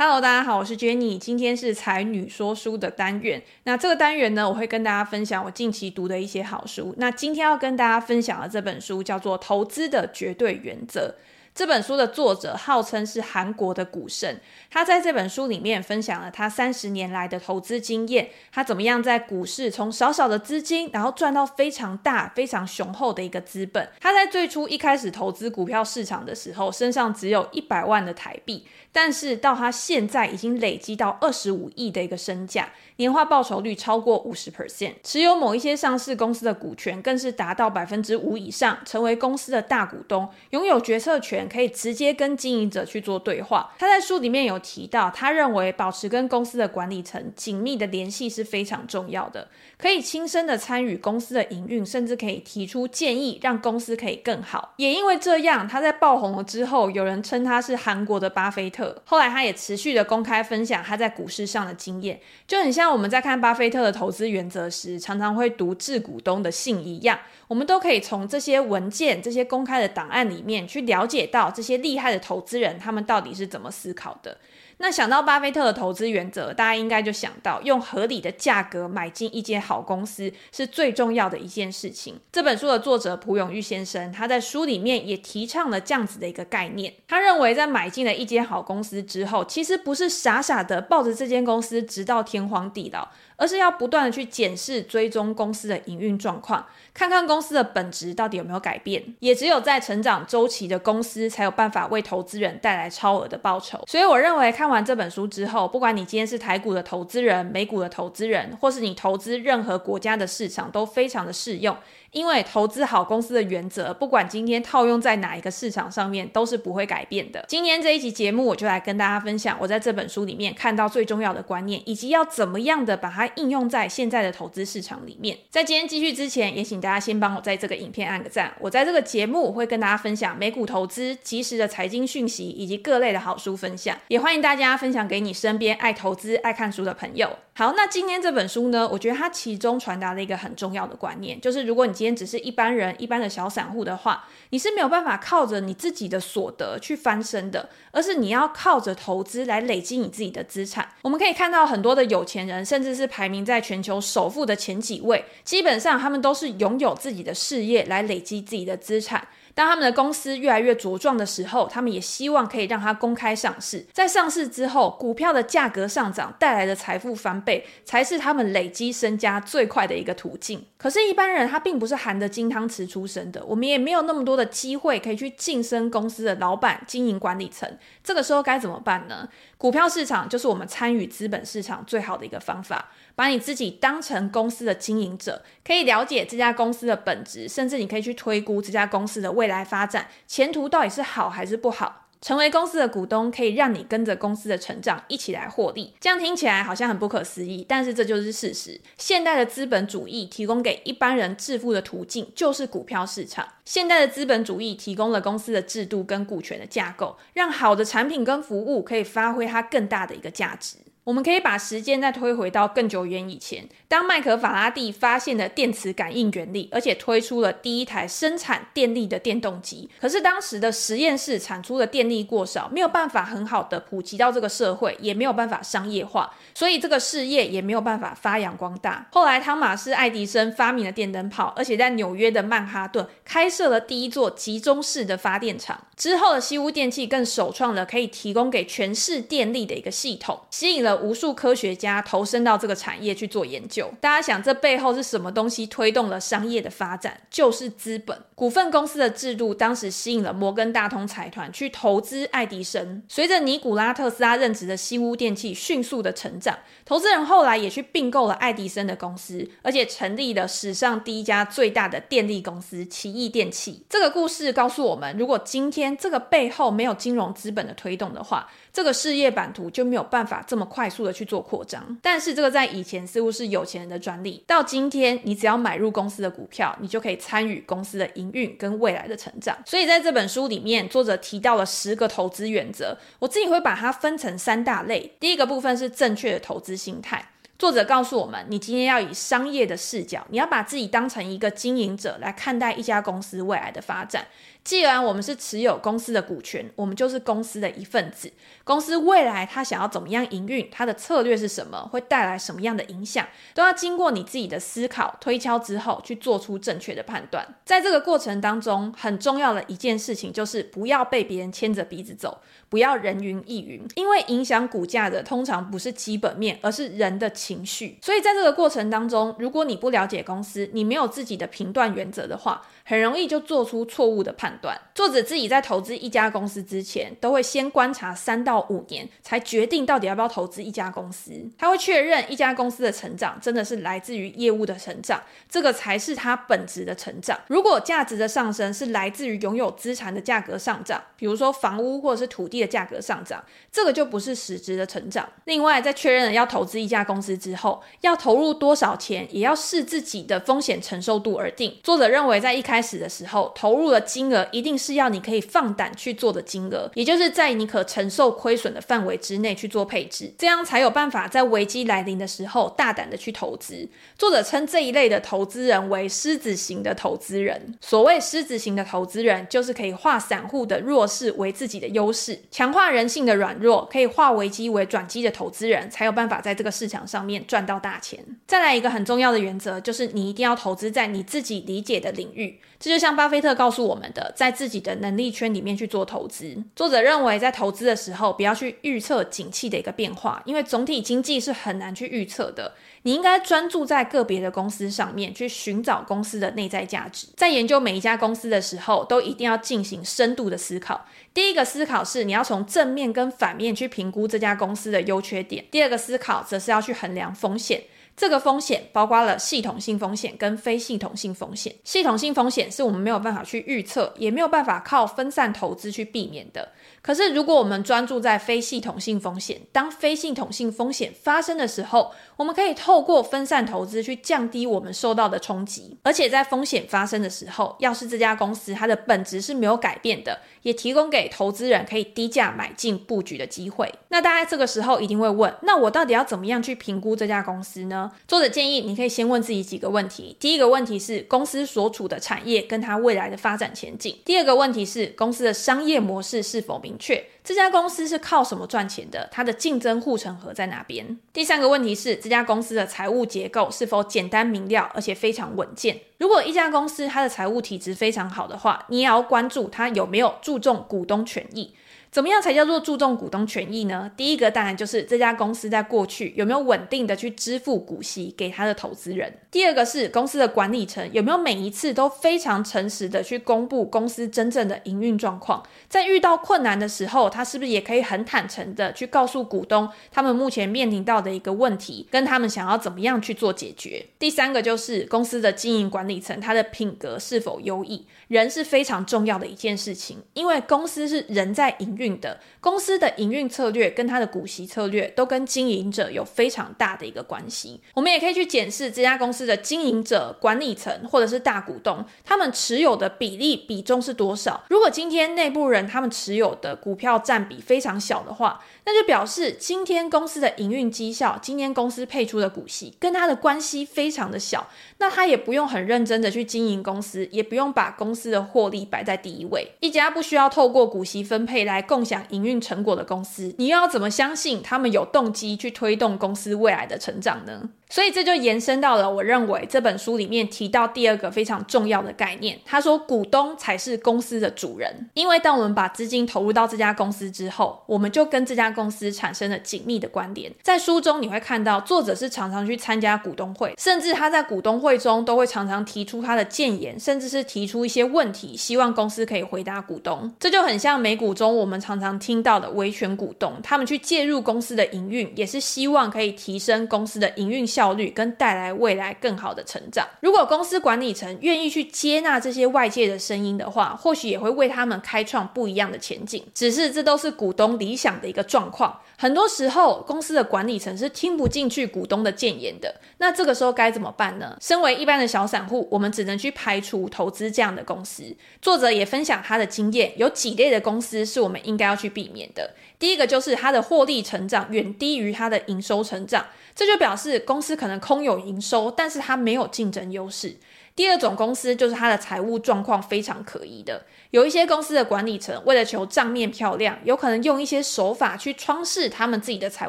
Hello，大家好，我是 Jenny，今天是才女说书的单元。那这个单元呢，我会跟大家分享我近期读的一些好书。那今天要跟大家分享的这本书叫做《投资的绝对原则》。这本书的作者号称是韩国的股神，他在这本书里面分享了他三十年来的投资经验，他怎么样在股市从少少的资金，然后赚到非常大、非常雄厚的一个资本。他在最初一开始投资股票市场的时候，身上只有一百万的台币，但是到他现在已经累积到二十五亿的一个身价，年化报酬率超过五十 percent，持有某一些上市公司的股权更是达到百分之五以上，成为公司的大股东，拥有决策权。可以直接跟经营者去做对话。他在书里面有提到，他认为保持跟公司的管理层紧密的联系是非常重要的，可以亲身的参与公司的营运，甚至可以提出建议，让公司可以更好。也因为这样，他在爆红了之后，有人称他是韩国的巴菲特。后来他也持续的公开分享他在股市上的经验，就很像我们在看巴菲特的投资原则时，常常会读致股东的信一样，我们都可以从这些文件、这些公开的档案里面去了解到。这些厉害的投资人，他们到底是怎么思考的？那想到巴菲特的投资原则，大家应该就想到用合理的价格买进一间好公司是最重要的一件事情。这本书的作者蒲永玉先生，他在书里面也提倡了这样子的一个概念。他认为，在买进了一间好公司之后，其实不是傻傻的抱着这间公司直到天荒地老，而是要不断的去检视、追踪公司的营运状况，看看公司的本质到底有没有改变。也只有在成长周期的公司，才有办法为投资人带来超额的报酬。所以，我认为看。完这本书之后，不管你今天是台股的投资人、美股的投资人，或是你投资任何国家的市场，都非常的适用。因为投资好公司的原则，不管今天套用在哪一个市场上面，都是不会改变的。今天这一集节目，我就来跟大家分享我在这本书里面看到最重要的观念，以及要怎么样的把它应用在现在的投资市场里面。在今天继续之前，也请大家先帮我在这个影片按个赞。我在这个节目会跟大家分享美股投资、及时的财经讯息以及各类的好书分享，也欢迎大家分享给你身边爱投资、爱看书的朋友。好，那今天这本书呢，我觉得它其中传达了一个很重要的观念，就是如果你今天只是一般人、一般的小散户的话，你是没有办法靠着你自己的所得去翻身的，而是你要靠着投资来累积你自己的资产。我们可以看到很多的有钱人，甚至是排名在全球首富的前几位，基本上他们都是拥有自己的事业来累积自己的资产。当他们的公司越来越茁壮的时候，他们也希望可以让它公开上市。在上市之后，股票的价格上涨带来的财富翻倍，才是他们累积身家最快的一个途径。可是，一般人他并不是含着金汤匙出生的，我们也没有那么多的机会可以去晋升公司的老板、经营管理层。这个时候该怎么办呢？股票市场就是我们参与资本市场最好的一个方法。把你自己当成公司的经营者，可以了解这家公司的本质，甚至你可以去推估这家公司的未来发展前途到底是好还是不好。成为公司的股东，可以让你跟着公司的成长一起来获利。这样听起来好像很不可思议，但是这就是事实。现代的资本主义提供给一般人致富的途径，就是股票市场。现代的资本主义提供了公司的制度跟股权的架构，让好的产品跟服务可以发挥它更大的一个价值。我们可以把时间再推回到更久远以前，当麦克法拉第发现了电磁感应原理，而且推出了第一台生产电力的电动机。可是当时的实验室产出的电力过少，没有办法很好的普及到这个社会，也没有办法商业化，所以这个事业也没有办法发扬光大。后来汤马斯爱迪生发明了电灯泡，而且在纽约的曼哈顿开设了第一座集中式的发电厂。之后的西屋电器更首创了可以提供给全市电力的一个系统，吸引了。无数科学家投身到这个产业去做研究。大家想，这背后是什么东西推动了商业的发展？就是资本。股份公司的制度当时吸引了摩根大通财团去投资爱迪生。随着尼古拉特斯拉任职的西屋电器迅速的成长，投资人后来也去并购了爱迪生的公司，而且成立了史上第一家最大的电力公司——奇异电器。这个故事告诉我们，如果今天这个背后没有金融资本的推动的话，这个事业版图就没有办法这么快速的去做扩张。但是这个在以前似乎是有钱人的专利，到今天你只要买入公司的股票，你就可以参与公司的营运跟未来的成长。所以在这本书里面，作者提到了十个投资原则，我自己会把它分成三大类。第一个部分是正确的投资心态。作者告诉我们，你今天要以商业的视角，你要把自己当成一个经营者来看待一家公司未来的发展。既然我们是持有公司的股权，我们就是公司的一份子。公司未来它想要怎么样营运，它的策略是什么，会带来什么样的影响，都要经过你自己的思考推敲之后，去做出正确的判断。在这个过程当中，很重要的一件事情就是不要被别人牵着鼻子走，不要人云亦云，因为影响股价的通常不是基本面，而是人的情绪。所以在这个过程当中，如果你不了解公司，你没有自己的评断原则的话，很容易就做出错误的判断。作者自己在投资一家公司之前，都会先观察三到五年，才决定到底要不要投资一家公司。他会确认一家公司的成长真的是来自于业务的成长，这个才是它本质的成长。如果价值的上升是来自于拥有资产的价格上涨，比如说房屋或者是土地的价格上涨，这个就不是实质的成长。另外，在确认了要投资一家公司之后，要投入多少钱，也要视自己的风险承受度而定。作者认为，在一开开始的时候，投入的金额一定是要你可以放胆去做的金额，也就是在你可承受亏损的范围之内去做配置，这样才有办法在危机来临的时候大胆的去投资。作者称这一类的投资人为狮子型的投资人。所谓狮子型的投资人，就是可以化散户的弱势为自己的优势，强化人性的软弱，可以化危机为转机的投资人，才有办法在这个市场上面赚到大钱。再来一个很重要的原则，就是你一定要投资在你自己理解的领域。这就像巴菲特告诉我们的，在自己的能力圈里面去做投资。作者认为，在投资的时候，不要去预测景气的一个变化，因为总体经济是很难去预测的。你应该专注在个别的公司上面，去寻找公司的内在价值。在研究每一家公司的时候，都一定要进行深度的思考。第一个思考是，你要从正面跟反面去评估这家公司的优缺点。第二个思考则是要去衡量风险。这个风险包括了系统性风险跟非系统性风险。系统性风险是我们没有办法去预测，也没有办法靠分散投资去避免的。可是，如果我们专注在非系统性风险，当非系统性风险发生的时候，我们可以透过分散投资去降低我们受到的冲击。而且，在风险发生的时候，要是这家公司它的本质是没有改变的，也提供给投资人可以低价买进布局的机会。那大家这个时候一定会问：那我到底要怎么样去评估这家公司呢？作者建议你可以先问自己几个问题。第一个问题是公司所处的产业跟它未来的发展前景。第二个问题是公司的商业模式是否明确？这家公司是靠什么赚钱的？它的竞争护城河在哪边？第三个问题是这家公司的财务结构是否简单明了，而且非常稳健？如果一家公司它的财务体质非常好的话，你也要关注它有没有注重股东权益。怎么样才叫做注重股东权益呢？第一个当然就是这家公司在过去有没有稳定的去支付股息给他的投资人。第二个是公司的管理层有没有每一次都非常诚实的去公布公司真正的营运状况。在遇到困难的时候，他是不是也可以很坦诚的去告诉股东他们目前面临到的一个问题，跟他们想要怎么样去做解决。第三个就是公司的经营管理层他的品格是否优异。人是非常重要的一件事情，因为公司是人在营运的，公司的营运策略跟它的股息策略都跟经营者有非常大的一个关系。我们也可以去检视这家公司的经营者、管理层或者是大股东，他们持有的比例比重是多少。如果今天内部人他们持有的股票占比非常小的话，那就表示今天公司的营运绩效、今天公司配出的股息跟他的关系非常的小，那他也不用很认真的去经营公司，也不用把公司的获利摆在第一位。一家不需要透过股息分配来共享营运成果的公司，你又要怎么相信他们有动机去推动公司未来的成长呢？所以这就延伸到了我认为这本书里面提到第二个非常重要的概念。他说，股东才是公司的主人，因为当我们把资金投入到这家公司之后，我们就跟这家公司产生了紧密的关联。在书中你会看到，作者是常常去参加股东会，甚至他在股东会中都会常常提出他的建言，甚至是提出一些问题，希望公司可以回答股东。这就很像美股中我们常常听到的维权股东，他们去介入公司的营运，也是希望可以提升公司的营运效率跟带来未来更好的成长。如果公司管理层愿意去接纳这些外界的声音的话，或许也会为他们开创不一样的前景。只是这都是股东理想的一个状况。很多时候，公司的管理层是听不进去股东的建言的。那这个时候该怎么办呢？身为一般的小散户，我们只能去排除投资这样的公司。作者也分享他的经验，有几类的公司是我们应该要去避免的。第一个就是它的获利成长远低于它的营收成长。这就表示公司可能空有营收，但是它没有竞争优势。第二种公司就是它的财务状况非常可疑的。有一些公司的管理层为了求账面漂亮，有可能用一些手法去窗饰他们自己的财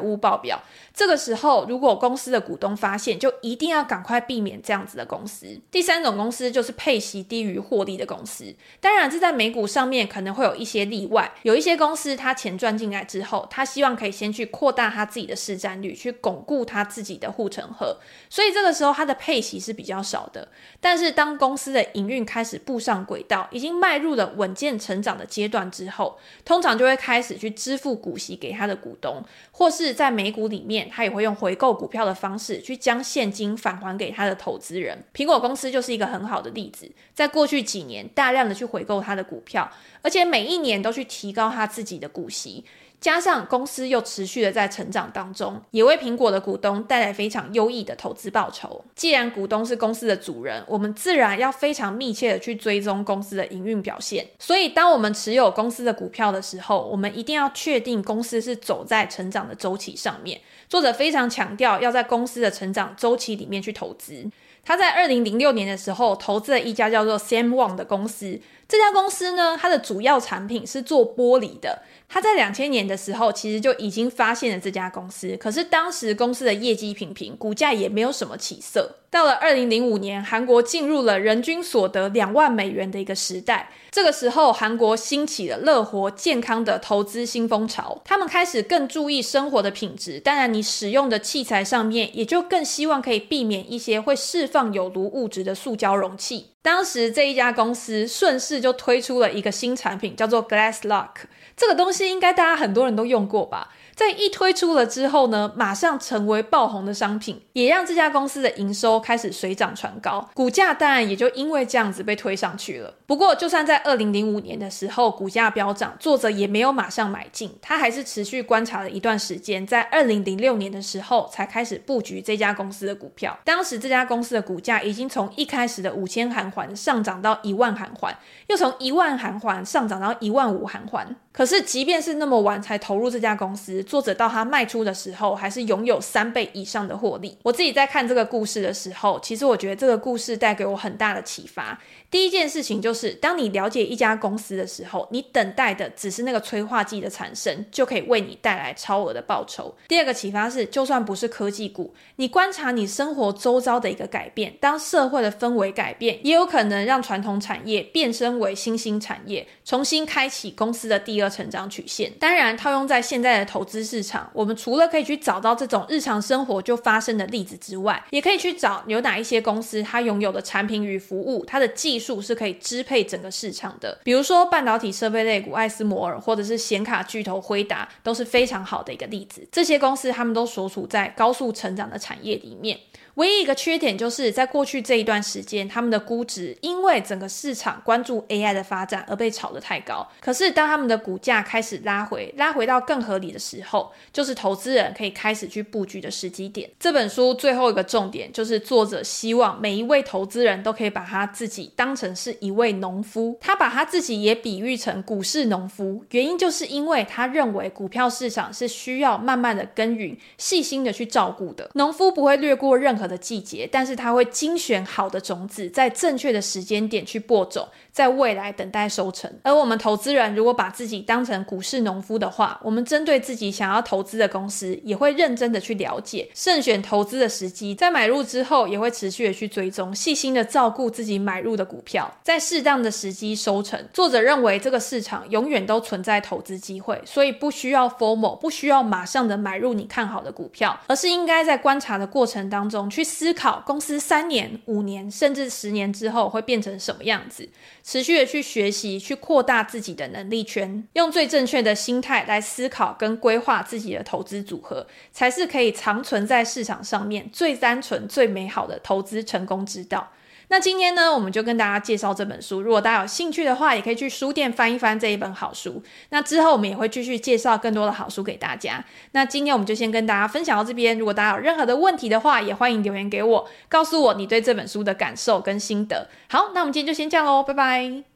务报表。这个时候，如果公司的股东发现，就一定要赶快避免这样子的公司。第三种公司就是配息低于获利的公司。当然，这在美股上面可能会有一些例外。有一些公司，他钱赚进来之后，他希望可以先去扩大他自己的市占率，去巩固他自己的护城河。所以这个时候，他的配息是比较少的。但是，当公司的营运开始步上轨道，已经迈入了稳健成长的阶段之后，通常就会开始去支付股息给他的股东，或是在美股里面，他也会用回购股票的方式去将现金返还给他的投资人。苹果公司就是一个很好的例子，在过去几年大量的去回购他的股票，而且每一年都去提高他自己的股息。加上公司又持续的在成长当中，也为苹果的股东带来非常优异的投资报酬。既然股东是公司的主人，我们自然要非常密切的去追踪公司的营运表现。所以，当我们持有公司的股票的时候，我们一定要确定公司是走在成长的周期上面。作者非常强调要在公司的成长周期里面去投资。他在二零零六年的时候投资了一家叫做 Sam Wang 的公司。这家公司呢，它的主要产品是做玻璃的。他在两千年的时候，其实就已经发现了这家公司，可是当时公司的业绩平平，股价也没有什么起色。到了二零零五年，韩国进入了人均所得两万美元的一个时代。这个时候，韩国兴起了乐活健康的投资新风潮，他们开始更注意生活的品质。当然，你使用的器材上面，也就更希望可以避免一些会释放有毒物质的塑胶容器。当时这一家公司顺势就推出了一个新产品，叫做 Glass Lock。这个东西应该大家很多人都用过吧？在一推出了之后呢，马上成为爆红的商品，也让这家公司的营收开始水涨船高，股价当然也就因为这样子被推上去了。不过，就算在二零零五年的时候股价飙涨，作者也没有马上买进，他还是持续观察了一段时间，在二零零六年的时候才开始布局这家公司的股票。当时这家公司的股价已经从一开始的五千韩元上涨到一万韩元，又从一万韩元上涨到一万五韩元。可是，即便是那么晚才投入这家公司，作者到他卖出的时候，还是拥有三倍以上的获利。我自己在看这个故事的时候，其实我觉得这个故事带给我很大的启发。第一件事情就是，当你了解一家公司的时候，你等待的只是那个催化剂的产生，就可以为你带来超额的报酬。第二个启发是，就算不是科技股，你观察你生活周遭的一个改变，当社会的氛围改变，也有可能让传统产业变身为新兴产业，重新开启公司的第二成长曲线。当然，套用在现在的投资市场，我们除了可以去找到这种日常生活就发生的例子之外，也可以去找有哪一些公司它拥有的产品与服务，它的技术是可以支配整个市场的，比如说半导体设备类股艾斯摩尔，或者是显卡巨头辉达，都是非常好的一个例子。这些公司他们都所处在高速成长的产业里面。唯一一个缺点就是在过去这一段时间，他们的估值因为整个市场关注 AI 的发展而被炒得太高。可是当他们的股价开始拉回，拉回到更合理的时候，就是投资人可以开始去布局的时机点。这本书最后一个重点就是作者希望每一位投资人都可以把他自己当当成是一位农夫，他把他自己也比喻成股市农夫，原因就是因为他认为股票市场是需要慢慢的耕耘、细心的去照顾的。农夫不会略过任何的季节，但是他会精选好的种子，在正确的时间点去播种，在未来等待收成。而我们投资人如果把自己当成股市农夫的话，我们针对自己想要投资的公司，也会认真的去了解，慎选投资的时机，在买入之后，也会持续的去追踪，细心的照顾自己买入的股股票，在适当的时机收成。作者认为这个市场永远都存在投资机会，所以不需要 formal，不需要马上的买入你看好的股票，而是应该在观察的过程当中。去思考公司三年、五年甚至十年之后会变成什么样子，持续的去学习，去扩大自己的能力圈，用最正确的心态来思考跟规划自己的投资组合，才是可以长存在市场上面最单纯、最美好的投资成功之道。那今天呢，我们就跟大家介绍这本书。如果大家有兴趣的话，也可以去书店翻一翻这一本好书。那之后我们也会继续介绍更多的好书给大家。那今天我们就先跟大家分享到这边。如果大家有任何的问题的话，也欢迎留言给我，告诉我你对这本书的感受跟心得。好，那我们今天就先这样喽，拜拜。